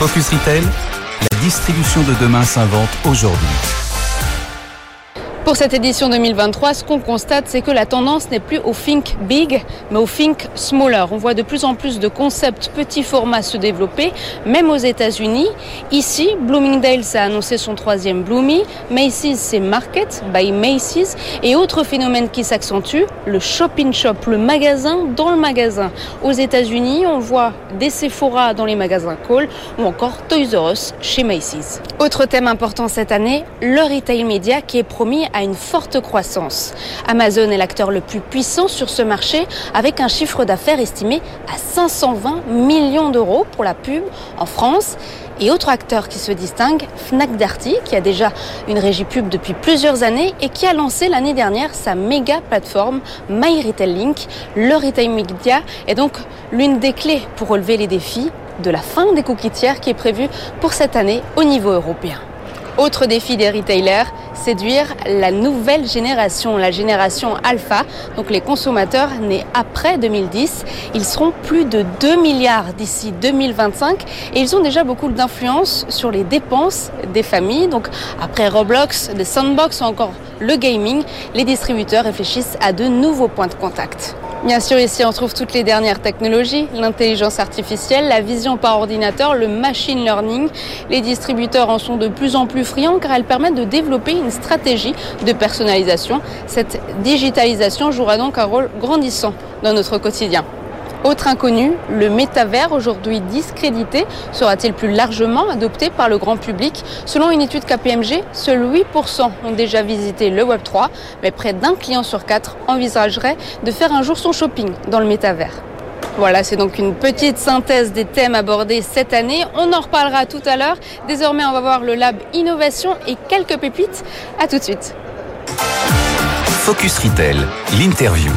Focus Retail, la distribution de demain s'invente aujourd'hui. Pour cette édition 2023, ce qu'on constate, c'est que la tendance n'est plus au think big, mais au think smaller. On voit de plus en plus de concepts petits formats se développer, même aux États-Unis. Ici, Bloomingdale's a annoncé son troisième Bloomy, Macy's c'est Market by Macy's, et autre phénomène qui s'accentue, le shopping shop, le magasin dans le magasin. Aux États-Unis, on voit des Sephora dans les magasins Cole ou encore Toys R Us chez Macy's. Autre thème important cette année, le retail média qui est promis à une forte croissance. Amazon est l'acteur le plus puissant sur ce marché avec un chiffre d'affaires estimé à 520 millions d'euros pour la pub en France. Et autre acteur qui se distingue, Fnac Darty, qui a déjà une régie pub depuis plusieurs années et qui a lancé l'année dernière sa méga plateforme My Retail Link. Le retail media est donc l'une des clés pour relever les défis de la fin des coquitières qui est prévue pour cette année au niveau européen. Autre défi des retailers, séduire la nouvelle génération, la génération alpha, donc les consommateurs nés après 2010. Ils seront plus de 2 milliards d'ici 2025 et ils ont déjà beaucoup d'influence sur les dépenses des familles. Donc après Roblox, les sandbox ou encore le gaming, les distributeurs réfléchissent à de nouveaux points de contact. Bien sûr, ici on trouve toutes les dernières technologies, l'intelligence artificielle, la vision par ordinateur, le machine learning. Les distributeurs en sont de plus en plus friands car elles permettent de développer une stratégie de personnalisation. Cette digitalisation jouera donc un rôle grandissant dans notre quotidien. Autre inconnu, le métavers, aujourd'hui discrédité, sera-t-il plus largement adopté par le grand public Selon une étude KPMG, seuls 8% ont déjà visité le Web3, mais près d'un client sur quatre envisagerait de faire un jour son shopping dans le métavers. Voilà, c'est donc une petite synthèse des thèmes abordés cette année. On en reparlera tout à l'heure. Désormais, on va voir le lab innovation et quelques pépites. À tout de suite. Focus Retail, l'interview.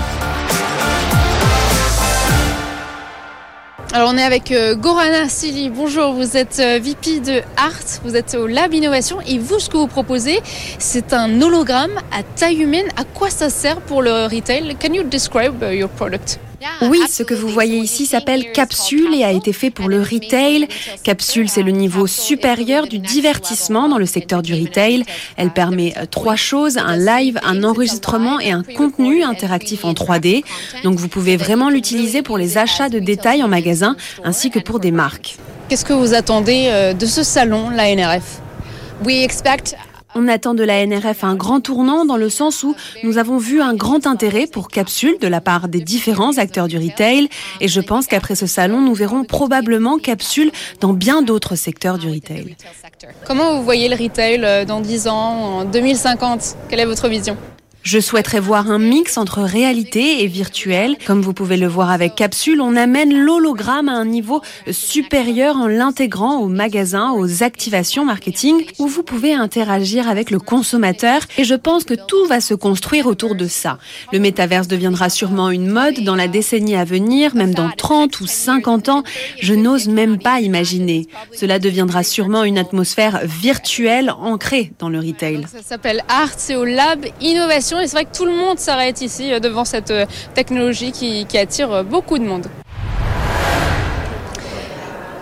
Alors on est avec euh, Gorana Sili. Bonjour, vous êtes euh, VP de Art, vous êtes au Lab Innovation et vous, ce que vous proposez, c'est un hologramme à taille humaine. À quoi ça sert pour le retail? Can you describe uh, your product? Oui, ce que vous voyez ici s'appelle Capsule et a été fait pour le retail. Capsule, c'est le niveau supérieur du divertissement dans le secteur du retail. Elle permet euh, trois choses, un live, un enregistrement et un contenu interactif en 3D. Donc vous pouvez vraiment l'utiliser pour les achats de détails en magasin ainsi que pour des marques. Qu'est-ce que vous attendez euh, de ce salon, la NRF on attend de la NRF un grand tournant dans le sens où nous avons vu un grand intérêt pour Capsule de la part des différents acteurs du retail. Et je pense qu'après ce salon, nous verrons probablement Capsule dans bien d'autres secteurs du retail. Comment vous voyez le retail euh, dans 10 ans, en 2050 Quelle est votre vision? Je souhaiterais voir un mix entre réalité et virtuel. Comme vous pouvez le voir avec Capsule, on amène l'hologramme à un niveau supérieur en l'intégrant au magasin, aux activations marketing, où vous pouvez interagir avec le consommateur. Et je pense que tout va se construire autour de ça. Le métaverse deviendra sûrement une mode dans la décennie à venir, même dans 30 ou 50 ans. Je n'ose même pas imaginer. Cela deviendra sûrement une atmosphère virtuelle ancrée dans le retail. Ça s'appelle Art, c'est au Lab Innovation et c'est vrai que tout le monde s'arrête ici euh, devant cette euh, technologie qui, attire euh, beaucoup de monde.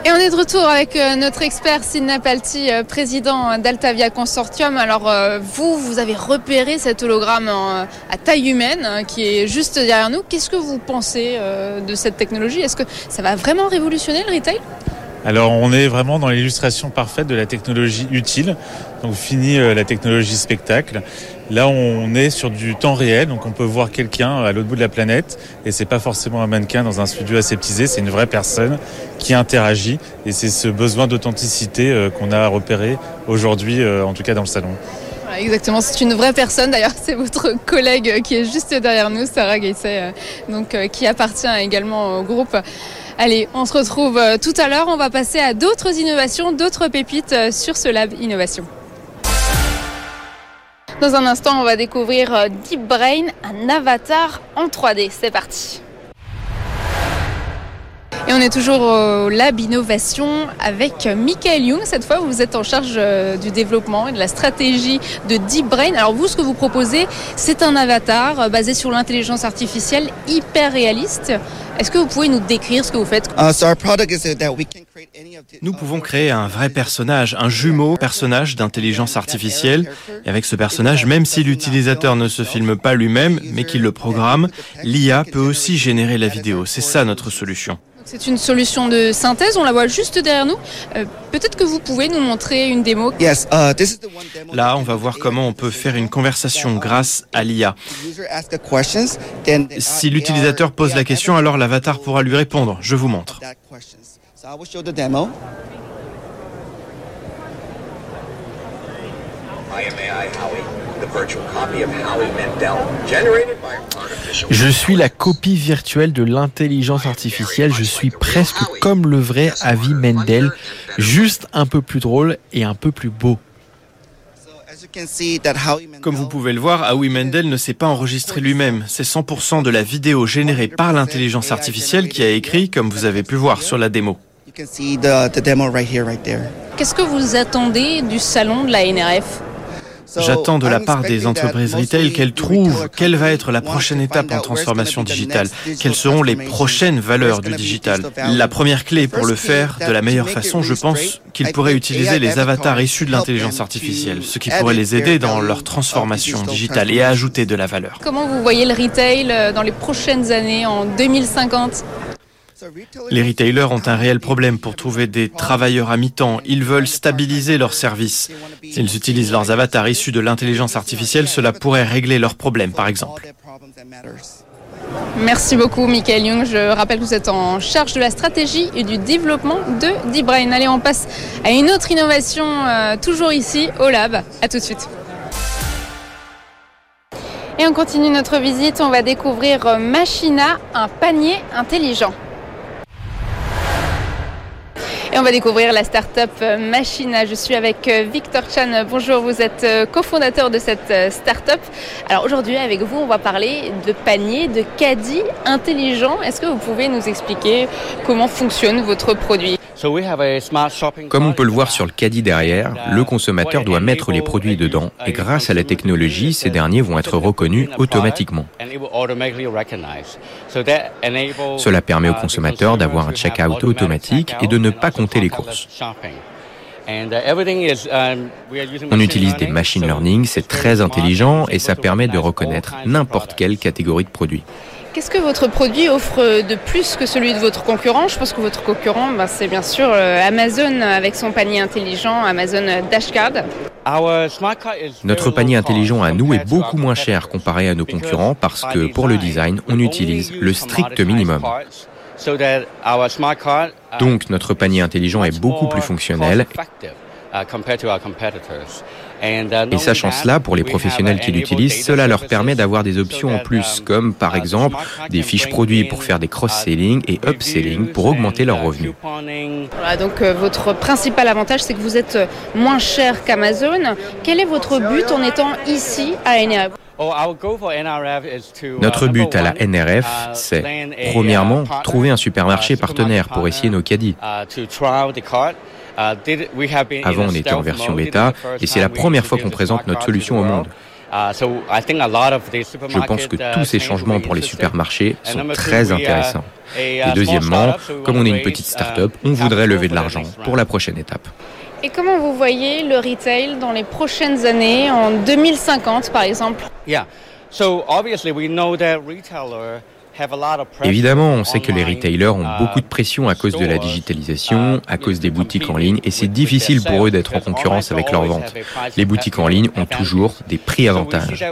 Et on est de retour avec notre expert Sidney Palti, président d'Altavia Consortium. Alors vous, vous avez repéré cet hologramme à taille humaine qui est juste derrière nous. Qu'est-ce que vous pensez de cette technologie? Est-ce que ça va vraiment révolutionner le retail? Alors on est vraiment dans l'illustration parfaite de la technologie utile. Donc fini la technologie spectacle. Là, on est sur du temps réel, donc on peut voir quelqu'un à l'autre bout de la planète, et c'est pas forcément un mannequin dans un studio aseptisé, c'est une vraie personne qui interagit, et c'est ce besoin d'authenticité euh, qu'on a repéré aujourd'hui, euh, en tout cas dans le salon. Exactement, c'est une vraie personne. D'ailleurs, c'est votre collègue qui est juste derrière nous, Sarah Gaisset, euh, qui appartient également au groupe. Allez, on se retrouve euh, tout à l'heure. On va passer à d'autres innovations, d'autres pépites euh, sur ce lab innovation. Dans un instant, on va découvrir euh, Deep Brain, un avatar en 3D. C'est parti. Et on est toujours au Lab Innovation avec Michael Young. Cette fois, vous êtes en charge euh, du développement et de la stratégie de Deep Brain. Alors vous, ce que vous proposez, c'est un avatar euh, basé sur l'intelligence artificielle hyper réaliste. Est-ce que vous pouvez nous décrire ce que vous faites? Nous pouvons créer un vrai personnage, un jumeau personnage d'intelligence artificielle. Et avec ce personnage, même si l'utilisateur ne se filme pas lui-même, mais qu'il le programme, l'IA peut aussi générer la vidéo. C'est ça notre solution. C'est une solution de synthèse, on la voit juste derrière nous. Euh, Peut-être que vous pouvez nous montrer une démo. uh, Là, on va voir comment on peut faire une conversation grâce à l'IA. Si l'utilisateur pose la question, alors l'avatar pourra lui répondre. Je vous montre. Je suis la copie virtuelle de l'intelligence artificielle. Je suis presque comme le vrai Avi Mendel, juste un peu plus drôle et un peu plus beau. Comme vous pouvez le voir, Howie Mendel ne s'est pas enregistré lui-même. C'est 100% de la vidéo générée par l'intelligence artificielle qui a écrit, comme vous avez pu voir sur la démo. Qu'est-ce que vous attendez du salon de la NRF J'attends de la part des entreprises retail qu'elles trouvent quelle va être la prochaine étape en transformation digitale, quelles seront les prochaines valeurs du digital. La première clé pour le faire de la meilleure façon, je pense qu'ils pourraient utiliser les avatars issus de l'intelligence artificielle, ce qui pourrait les aider dans leur transformation digitale et à ajouter de la valeur. Comment vous voyez le retail euh, dans les prochaines années, en 2050 les retailers ont un réel problème pour trouver des travailleurs à mi-temps. Ils veulent stabiliser leurs services. S'ils utilisent leurs avatars issus de l'intelligence artificielle, cela pourrait régler leurs problèmes, par exemple. Merci beaucoup, Michael Young. Je rappelle que vous êtes en charge de la stratégie et du développement de D-Brain. Allez, on passe à une autre innovation, euh, toujours ici, au Lab. À tout de suite. Et on continue notre visite. On va découvrir euh, Machina, un panier intelligent. Et on va découvrir la start-up Machina. Je suis avec euh, Victor Chan. Bonjour, vous êtes euh, cofondateur de cette start-up. Alors aujourd'hui, avec vous, on va parler de panier, de caddie intelligent. Est-ce que vous pouvez nous expliquer comment fonctionne votre produit? Comme on peut le voir sur le caddie derrière, le consommateur doit mettre les produits dedans et grâce à la technologie, ces derniers vont être reconnus automatiquement. Cela permet au consommateur d'avoir un check-out automatique et de ne pas compter les courses. On utilise des machine learning, c'est très intelligent et ça permet de reconnaître n'importe quelle catégorie de produits. Qu'est-ce que votre produit offre de plus que celui de votre concurrent? Je pense que votre concurrent, ben, c'est bien sûr Amazon avec son panier intelligent, Amazon Dashcard. Notre panier intelligent à nous est beaucoup moins cher comparé à nos concurrents parce que pour le design, on utilise le strict minimum. Donc notre panier intelligent est beaucoup plus fonctionnel. Et sachant cela, pour les professionnels qui l'utilisent, cela leur permet d'avoir des options en plus, comme par exemple des fiches produits pour faire des cross-selling et upselling pour augmenter leurs revenus. Voilà, donc euh, votre principal avantage, c'est que vous êtes moins cher qu'Amazon. Quel est votre but en étant ici à NRF notre but à la NRF, c'est premièrement trouver un supermarché partenaire pour essayer nos caddies. Avant, on était en version bêta et c'est la première fois qu'on présente notre solution au monde. Je pense que tous ces changements pour les supermarchés sont très intéressants. Et deuxièmement, comme on est une petite start-up, on voudrait lever de l'argent pour la prochaine étape. Et comment vous voyez le retail dans les prochaines années, en 2050 par exemple? Évidemment, on sait que les retailers ont beaucoup de pression à cause de la digitalisation, à cause des boutiques en ligne, et c'est difficile pour eux d'être en concurrence avec leurs ventes. Les boutiques en ligne ont toujours des prix avantages.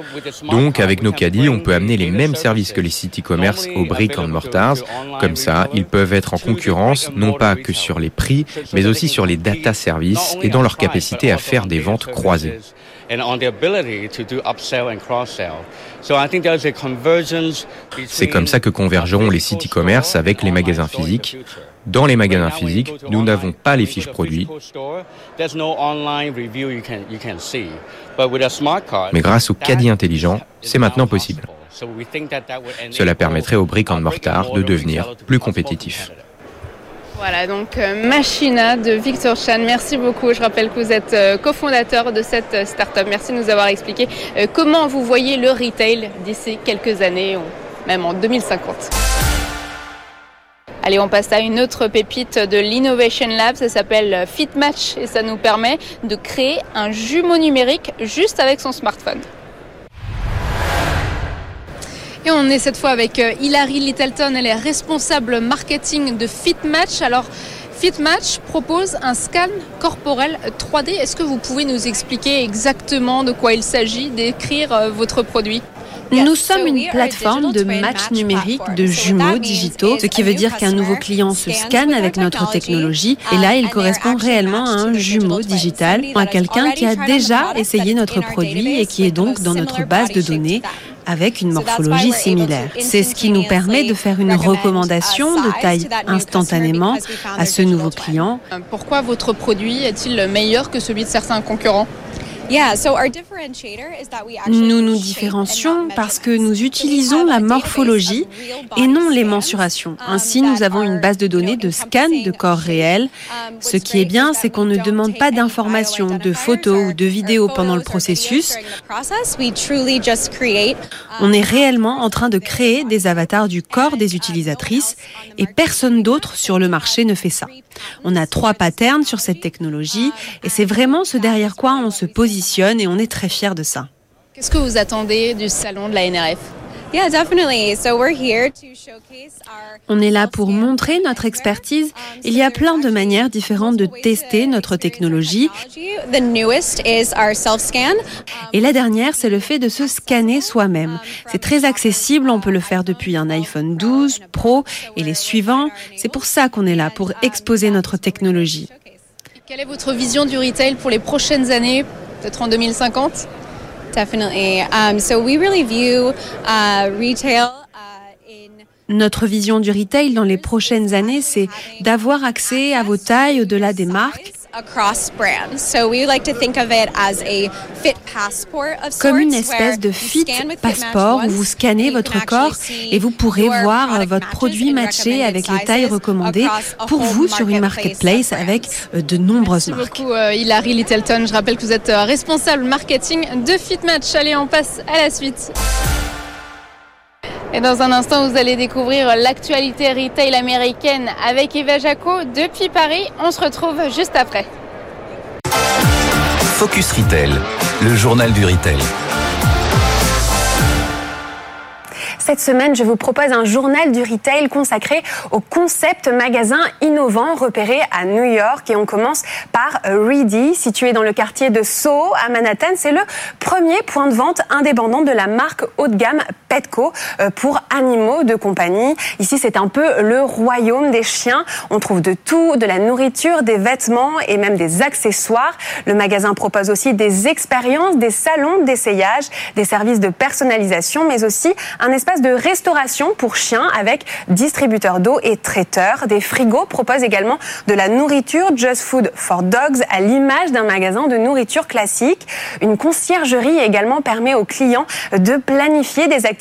Donc, avec nos caddies, on peut amener les mêmes services que les sites e-commerce aux brick and mortars. Comme ça, ils peuvent être en concurrence, non pas que sur les prix, mais aussi sur les data services et dans leur capacité à faire des ventes croisées. C'est comme ça que convergeront les sites e-commerce avec les magasins physiques. Dans les magasins physiques, nous n'avons pas les fiches produits. Mais grâce au caddie intelligent, c'est maintenant possible. Cela permettrait aux briques en mortar de devenir plus compétitifs. Voilà, donc euh, Machina de Victor Chan. Merci beaucoup. Je rappelle que vous êtes euh, cofondateur de cette euh, start-up. Merci de nous avoir expliqué comment vous voyez le retail d'ici quelques années, même en 2050. Allez, on passe à une autre pépite de l'Innovation Lab, ça s'appelle FitMatch et ça nous permet de créer un jumeau numérique juste avec son smartphone. Et on est cette fois avec euh, Hilary Littleton, elle est responsable marketing de FitMatch. Alors, FitMatch propose un scan corporel 3D. Est-ce que vous pouvez nous expliquer exactement de quoi il s'agit, d'écrire euh, votre produit? Nous sommes une plateforme de match numérique de jumeaux digitaux, ce qui veut dire qu'un nouveau client se scanne avec notre technologie et là, il correspond réellement à un jumeau digital, à quelqu'un qui a déjà essayé notre produit et qui est donc dans notre base de données avec une morphologie similaire. C'est ce qui nous permet de faire une recommandation de taille instantanément à ce nouveau client. Pourquoi votre produit est-il meilleur que celui de certains concurrents? Nous nous différencions parce que nous utilisons la morphologie et non les mensurations. Um, Ainsi, nous avons une base de données de scan de corps réels. Um, Ce qui est bien, c'est qu'on ne demande pas d'informations, de photos ou de vidéos pendant le processus. On est réellement en train de créer des avatars du corps des utilisatrices et personne d'autre sur le marché ne fait ça. On a trois patterns sur cette technologie et c'est vraiment ce derrière quoi on se positionne et on est très fiers de ça. Qu'est-ce que vous attendez du salon de la NRF on est là pour montrer notre expertise. Il y a plein de manières différentes de tester notre technologie. Et la dernière, c'est le fait de se scanner soi-même. C'est très accessible, on peut le faire depuis un iPhone 12 Pro et les suivants. C'est pour ça qu'on est là, pour exposer notre technologie. Quelle est votre vision du retail pour les prochaines années, peut-être en 2050 so we really view retail. Notre vision du retail dans les prochaines années, c'est d'avoir accès à vos tailles au-delà des marques comme une espèce de fit passeport où vous scannez votre corps et vous pourrez voir votre produit matché avec les tailles recommandées pour vous sur une marketplace avec euh, de nombreuses Merci marques. beaucoup euh, Hilary Littleton. Je rappelle que vous êtes euh, responsable marketing de FitMatch. Allez, on passe à la suite. Et dans un instant, vous allez découvrir l'actualité retail américaine avec Eva Jaco depuis Paris. On se retrouve juste après. Focus Retail, le journal du retail. Cette semaine, je vous propose un journal du retail consacré au concept magasin innovant repéré à New York. Et on commence par Reedy, situé dans le quartier de Soho à Manhattan. C'est le premier point de vente indépendant de la marque haut de gamme Petco euh, pour animaux de compagnie. Ici, c'est un peu le royaume des chiens. On trouve de tout, de la nourriture, des vêtements et même des accessoires. Le magasin propose aussi des expériences, des salons d'essayage, des services de personnalisation, mais aussi un espace de restauration pour chiens avec distributeur d'eau et traiteur. Des frigos proposent également de la nourriture Just Food for Dogs à l'image d'un magasin de nourriture classique. Une conciergerie également permet aux clients de planifier des activités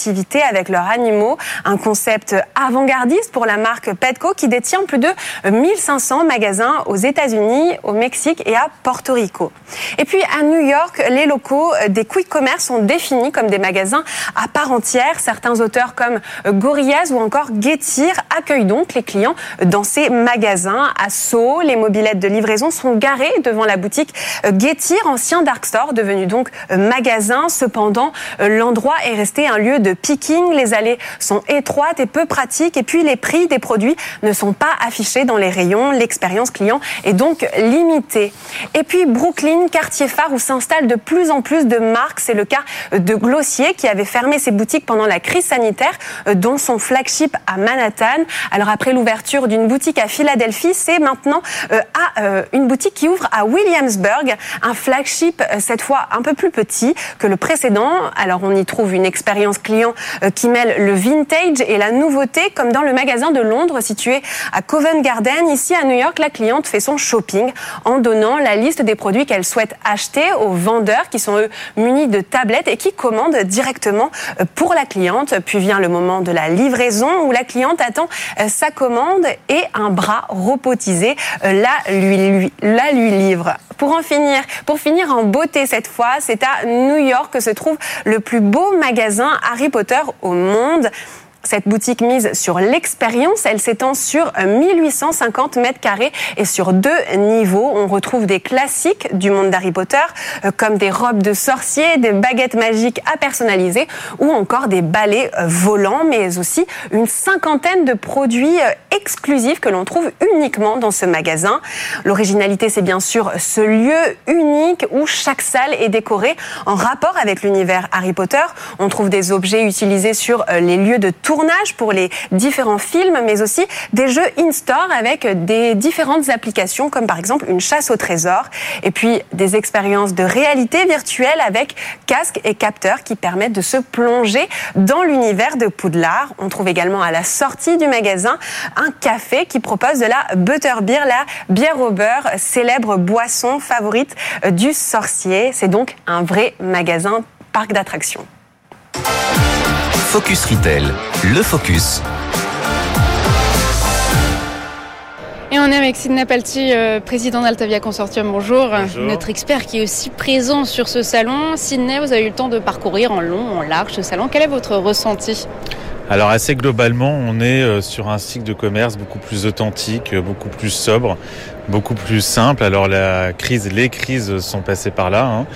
avec leurs animaux. Un concept avant-gardiste pour la marque Petco qui détient plus de 1500 magasins aux États-Unis, au Mexique et à Porto Rico. Et puis à New York, les locaux des quick commerce sont définis comme des magasins à part entière. Certains auteurs comme Gorillaz ou encore Getir accueillent donc les clients dans ces magasins. À Sceaux, les mobilettes de livraison sont garées devant la boutique Getir, ancien dark store, devenu donc magasin. Cependant, l'endroit est resté un lieu de picking. Les allées sont étroites et peu pratiques. Et puis, les prix des produits ne sont pas affichés dans les rayons. L'expérience client est donc limitée. Et puis, Brooklyn, quartier phare où s'installent de plus en plus de marques. C'est le cas de Glossier qui avait fermé ses boutiques pendant la crise sanitaire, euh, dont son flagship à Manhattan. Alors après l'ouverture d'une boutique à Philadelphie, c'est maintenant euh, à euh, une boutique qui ouvre à Williamsburg, un flagship cette fois un peu plus petit que le précédent. Alors on y trouve une expérience client client qui mêle le vintage et la nouveauté, comme dans le magasin de Londres situé à Covent Garden. Ici à New York, la cliente fait son shopping en donnant la liste des produits qu'elle souhaite acheter aux vendeurs qui sont eux munis de tablettes et qui commandent directement pour la cliente. Puis vient le moment de la livraison où la cliente attend sa commande et un bras robotisé la lui, la lui livre. Pour en finir, pour finir en beauté cette fois, c'est à New York que se trouve le plus beau magasin Harry Potter au monde. Cette boutique mise sur l'expérience, elle s'étend sur 1850 mètres carrés et sur deux niveaux. On retrouve des classiques du monde d'Harry Potter, euh, comme des robes de sorciers, des baguettes magiques à personnaliser ou encore des balais euh, volants, mais aussi une cinquantaine de produits euh, exclusifs que l'on trouve uniquement dans ce magasin. L'originalité, c'est bien sûr ce lieu unique où chaque salle est décorée en rapport avec l'univers Harry Potter. On trouve des objets utilisés sur les lieux de tournage pour les différents films, mais aussi des jeux in-store avec des différentes applications, comme par exemple une chasse au trésor, et puis des expériences de réalité virtuelle avec casque et capteurs qui permettent de se plonger dans l'univers de Poudlard. On trouve également à la sortie du magasin un café qui propose de la butterbeer, la bière au beurre, célèbre boisson favorite du sorcier. C'est donc un vrai magasin parc d'attractions. Focus Retail, le focus. Et on est avec Sidney Palti, euh, président d'Altavia Consortium. Bonjour. Notre expert qui est aussi présent sur ce salon. Sidney, vous avez eu le temps de parcourir en long, en large ce salon. Quel est votre ressenti? Alors assez globalement, on est euh, sur un cycle de commerce beaucoup plus authentique, euh, beaucoup plus sobre, beaucoup plus simple. Alors la crise, les crises sont passées par là. Hein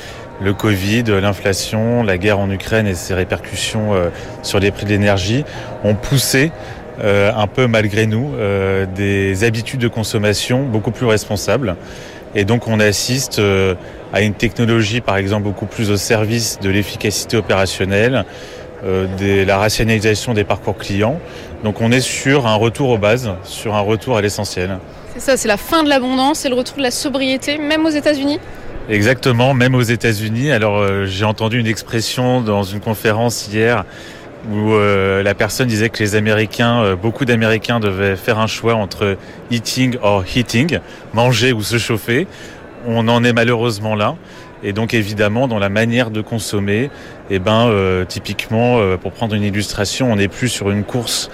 le Covid, l'inflation, la guerre en Ukraine et ses répercussions euh, sur les prix de l'énergie ont poussé euh, un peu malgré nous euh, des habitudes de consommation beaucoup plus responsables. Et donc on assiste à une technologie par exemple beaucoup plus au service de l'efficacité opérationnelle, de la rationalisation des parcours clients. Donc on est sur un retour aux bases, sur un retour à l'essentiel. C'est ça, c'est la fin de l'abondance, c'est le retour de la sobriété, même aux États-Unis? Exactement, même aux États-Unis. Alors euh, j'ai entendu une expression dans une conférence hier où euh, la personne disait que les Américains, euh, beaucoup d'Américains devaient faire un choix entre eating or heating, manger ou se chauffer. On en est malheureusement là. Et donc évidemment, dans la manière de consommer, eh ben, euh, typiquement, euh, pour prendre une illustration, on n'est plus sur une course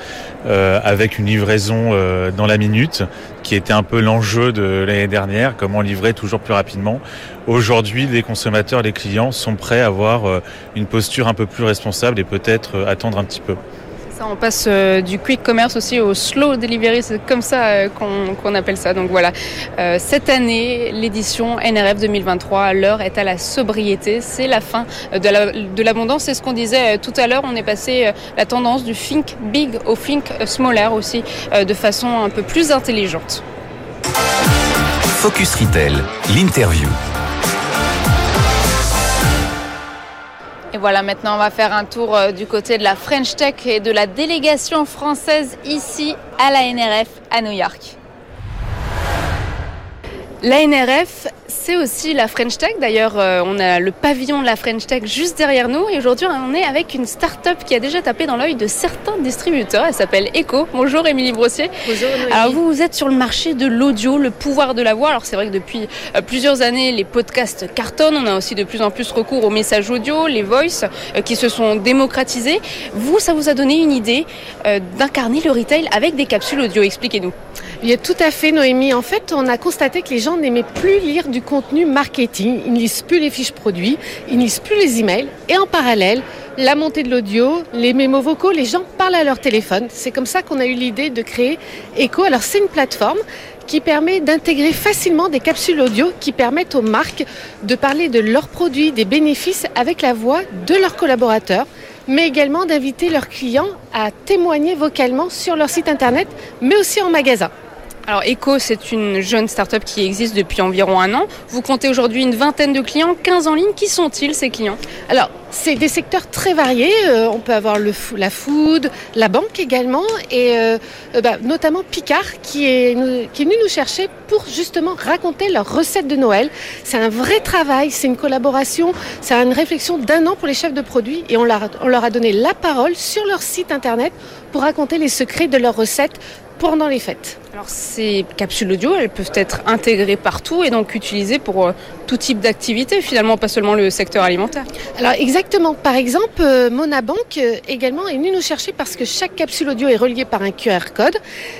euh, avec une livraison dans la minute, qui était un peu l'enjeu de l'année dernière, comment livrer toujours plus rapidement. Aujourd'hui, les consommateurs, les clients sont prêts à avoir une posture un peu plus responsable et peut-être attendre un petit peu on passe euh, du quick commerce aussi au slow delivery, c'est comme ça euh, qu'on appelle ça. Donc voilà, euh, cette année, l'édition NRF 2023, l'heure est à la sobriété. C'est la fin de l'abondance. c'est ce qu'on disait tout à l'heure. On est passé la tendance du think big au think smaller aussi, de façon un peu plus intelligente. Focus Retail, l'interview. Voilà, maintenant on va faire un tour euh, du côté de la French Tech et de la délégation française ici à la NRF à New York. La NRF, c'est aussi la French Tech. D'ailleurs, euh, on a le pavillon de la French Tech juste derrière nous. Et aujourd'hui, on est avec une start-up qui a déjà tapé dans l'œil de certains distributeurs. Elle s'appelle Echo. Bonjour, Émilie Brossier. Bonjour, Noémie. Alors, vous, vous êtes sur le marché de l'audio, le pouvoir de la voix. Alors, c'est vrai que depuis euh, plusieurs années, les podcasts cartonnent. On a aussi de plus en plus recours aux messages audio, les voice, euh, qui se sont démocratisés. Vous, ça vous a donné une idée d'incarner le retail avec des capsules audio. Expliquez-nous. Il tout à fait, Noémie. En fait, on a constaté que les gens n'aimaient plus lire du contenu marketing. Ils ne lisent plus les fiches produits, ils ne lisent plus les emails. Et en parallèle, la montée de l'audio, les mémos vocaux, les gens parlent à leur téléphone. C'est comme ça qu'on a eu l'idée de créer Echo. Alors, c'est une plateforme qui permet d'intégrer facilement des capsules audio qui permettent aux marques de parler de leurs produits, des bénéfices avec la voix de leurs collaborateurs mais également d'inviter leurs clients à témoigner vocalement sur leur site internet, mais aussi en magasin. Alors Eco, c'est une jeune start-up qui existe depuis environ un an. Vous comptez aujourd'hui une vingtaine de clients, 15 en ligne. Qui sont-ils ces clients? Alors, c'est des secteurs très variés. Euh, on peut avoir la food, la banque également, et euh, euh, bah, notamment Picard qui est, venu nous chercher pour justement raconter leurs recettes de Noël. C'est un vrai travail, c'est une collaboration, c'est une réflexion d'un an pour les chefs de produits, et on leur, on leur a donné la parole sur leur site internet pour raconter les secrets de leurs recettes pendant les fêtes. Alors ces capsules audio, elles peuvent être intégrées partout et donc utilisées pour euh, tout type d'activité, finalement pas seulement le secteur alimentaire. Alors exactement. Par exemple, euh, Monabank euh, également est venu nous chercher parce que chaque capsule audio est reliée par un QR code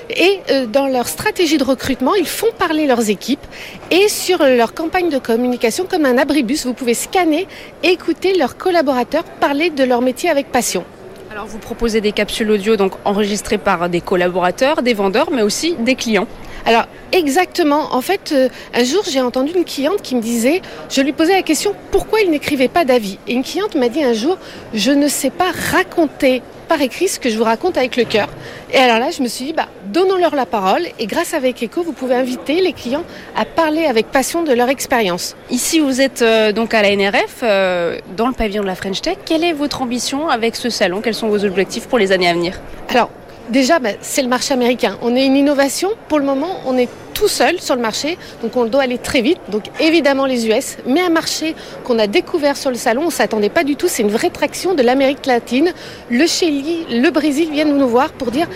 et dans leur stratégie de recrutement, ils font parler leurs équipes et sur leur campagne de communication comme un abribus, vous pouvez scanner et écouter leurs collaborateurs parler de leur métier avec passion. Alors vous proposez des capsules audio donc enregistrées par des collaborateurs, des vendeurs, mais aussi des clients. Alors exactement. En fait, euh, un jour j'ai entendu une cliente qui me disait, je lui posais la question pourquoi il n'écrivait pas d'avis? Et une cliente m'a dit un jour, je ne sais pas raconter par écrit ce que je vous raconte avec le cœur. Et alors là, je me suis dit, bah, donnons-leur la parole. Et grâce à Avec Echo, vous pouvez inviter les clients à parler avec passion de leur expérience. Ici, vous êtes euh, donc à la NRF, euh, dans le pavillon de la French Tech. Quelle est votre ambition avec ce salon? Quels sont vos objectifs pour les années à venir? Alors, déjà, bah, c'est le marché américain. On est une innovation. Pour le moment, on est tout seul sur le marché, donc on doit aller très vite. Donc évidemment les US, mais un marché qu'on a découvert sur le salon, on ne s'attendait pas du tout. C'est une vraie traction de l'Amérique latine. Le Chili, le Brésil viennent nous voir pour dire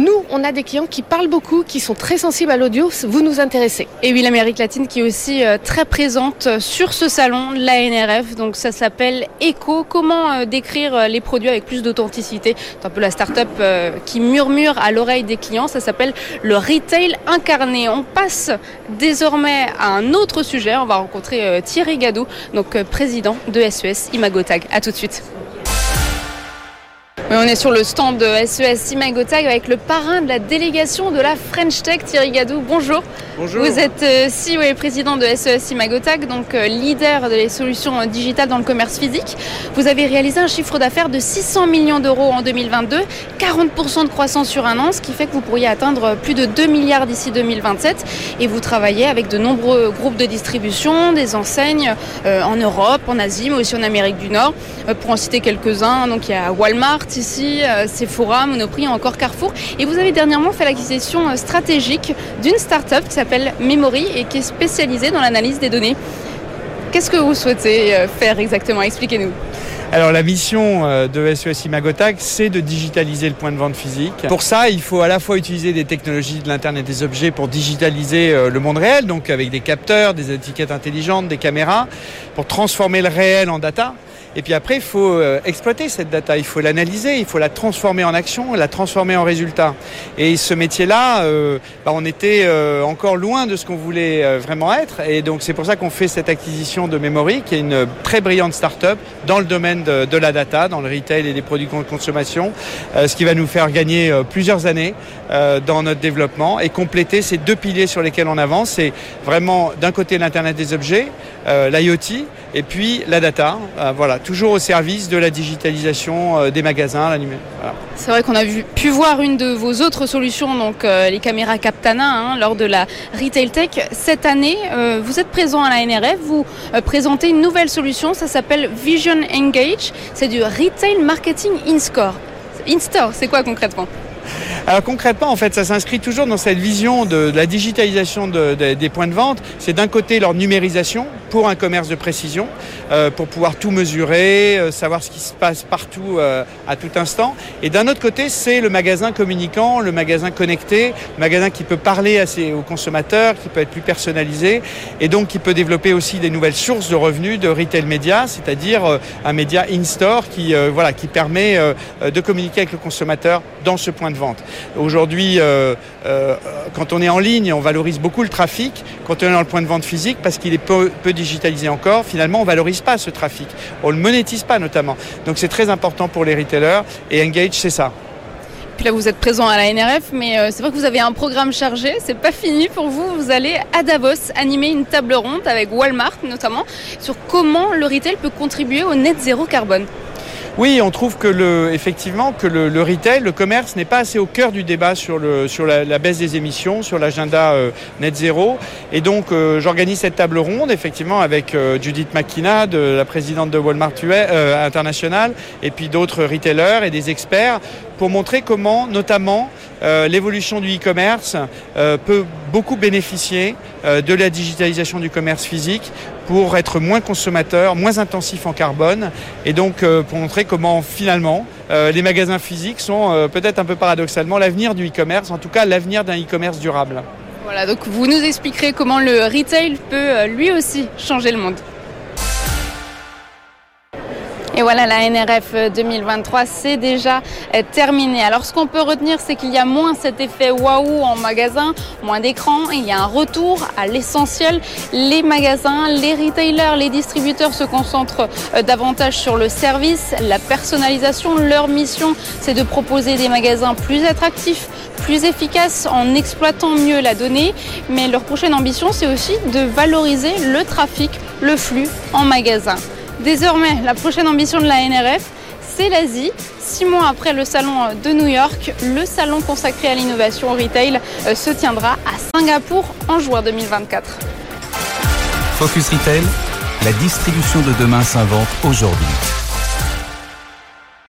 nous, on a des clients qui parlent beaucoup, qui sont très sensibles à l'audio. Vous nous intéressez. Et oui, l'Amérique latine qui est aussi euh, très présente euh, sur ce salon, la NRF. Donc ça s'appelle Echo. Comment euh, décrire les produits avec plus d'authenticité? C'est un peu la start-up qui murmure à l'oreille des clients. Ça s'appelle le retail incarné. On passe désormais à un autre sujet. On va rencontrer Thierry Gadou, donc président de SES e Imagotag. À tout de suite on est sur le stand de SES Imagotag avec le parrain de la délégation de la French Tech, Thierry Gadou. Bonjour. Bonjour. Vous êtes euh, CEO et président de SES Imagotag, donc euh, leader des solutions digitales dans le commerce physique. Vous avez réalisé un chiffre d'affaires de 600 millions d'euros en 2022, 40% de croissance sur un an, ce qui fait que vous pourriez atteindre plus de 2 milliards d'ici 2027. Et vous travaillez avec de nombreux groupes de distribution, des enseignes euh, en Europe, en Asie, mais aussi en Amérique du Nord. pour en citer quelques-uns, donc il y a Walmart, ici, euh, Sephora, Monoprix, encore Carrefour. Et vous avez dernièrement fait l'acquisition euh, stratégique d'une start-up qui s'appelle Memory et qui est spécialisée dans l'analyse des données. Qu'est-ce que vous souhaitez euh, faire exactement? Expliquez-nous. Alors la mission de SES Imagotag, c'est de digitaliser le point de vente physique. Pour ça, il faut à la fois utiliser des technologies de l'Internet des objets pour digitaliser le monde réel, donc avec des capteurs, des étiquettes intelligentes, des caméras, pour transformer le réel en data. Et puis après, il faut euh, exploiter cette data, il faut l'analyser, il faut la transformer en action, la transformer en résultat. Et ce métier-là, euh, bah, on était euh, encore loin de ce qu'on voulait vraiment être. Et donc c'est pour ça qu'on fait cette acquisition de Memory, qui est une très brillante start-up dans le domaine de, la data, dans le retail et les produits de consommation, ce qui va nous faire gagner plusieurs années dans notre développement et compléter ces deux piliers sur lesquels on avance. C'est vraiment d'un côté l'Internet des objets, l'IoT, et puis la data. voilà toujours au service de la digitalisation euh, des magasins. C'est vrai qu'on a pu voir une de vos autres solutions, donc euh, les caméras Captana, hein, lors de la Retail Tech. Cette année, euh, vous êtes présent à la NRF, vous présentez une nouvelle solution, ça s'appelle Vision Engage. C'est du Retail Marketing In-Store. In-Store, c'est quoi concrètement? Alors concrètement, en fait, ça s'inscrit toujours dans cette vision de, la digitalisation des points de vente. C'est d'un côté leur numérisation pour un commerce de précision, euh, pour pouvoir tout mesurer, euh, savoir ce qui se passe partout euh, à tout instant. Et d'un autre côté, c'est le magasin communicant, le magasin connecté, le magasin qui peut parler à ses, aux consommateurs, qui peut être plus personnalisé, et donc qui peut développer aussi des nouvelles sources de revenus de retail média, c'est-à-dire un média in-store qui, voilà, qui permet de communiquer avec le consommateur dans ce point de vente. Aujourd'hui, euh, euh, quand on est en ligne, on valorise beaucoup le trafic. Quand on est dans le point de vente physique, parce qu'il est peu, digitalisé encore, finalement, on valorise pas ce trafic. On le monétise pas notamment. Donc c'est très important pour les retailers. Et Engage, c'est ça. Puis là, vous êtes présent à la NRF, mais euh, c'est vrai que vous avez un programme chargé. C'est pas fini pour vous. Vous allez à Davos animer une table ronde avec Walmart notamment sur comment le retail peut contribuer au net zéro carbone. Oui, on trouve que le, effectivement que le, retail, le commerce n'est pas assez au cœur du débat sur, le, sur la, baisse des émissions, sur l'agenda euh, net zéro. Et donc euh, j'organise cette table ronde effectivement avec euh, Judith McKenna, de, la présidente de Walmart International, et puis d'autres retailers et des experts pour montrer comment, notamment, euh, l'évolution du e-commerce euh, peut beaucoup bénéficier euh, de la digitalisation du commerce physique pour être moins consommateur, moins intensif en carbone, et donc pour montrer comment finalement les magasins physiques sont peut-être un peu paradoxalement l'avenir du e-commerce, en tout cas l'avenir d'un e-commerce durable. Voilà, donc vous nous expliquerez comment le retail peut lui aussi changer le monde. Et voilà, la NRF 2023, c'est déjà euh, terminé. Alors, ce qu'on peut retenir, c'est qu'il y a moins cet effet waouh en magasin, moins d'écran. Il y a un retour à l'essentiel. Les magasins, les retailers, les distributeurs se concentrent euh, davantage sur le service, la personnalisation. Leur mission, c'est de proposer des magasins plus attractifs, plus efficaces en exploitant mieux la donnée. Mais leur prochaine ambition, c'est aussi de valoriser le trafic, le flux en magasin. Désormais, la prochaine ambition de la NRF, c'est l'Asie. Six mois après le salon de New York, le salon consacré à l'innovation au retail euh, se tiendra à Singapour en juin 2024. Focus Retail, la distribution de demain s'invente aujourd'hui.